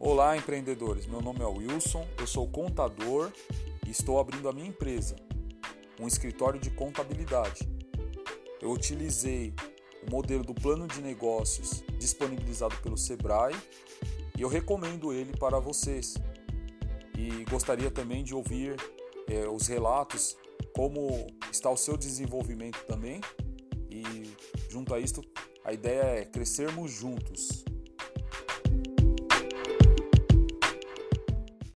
Olá, empreendedores. Meu nome é Wilson, eu sou contador e estou abrindo a minha empresa, um escritório de contabilidade. Eu utilizei o modelo do plano de negócios disponibilizado pelo Sebrae e eu recomendo ele para vocês. E gostaria também de ouvir é, os relatos, como está o seu desenvolvimento também. E junto a isto, a ideia é crescermos juntos.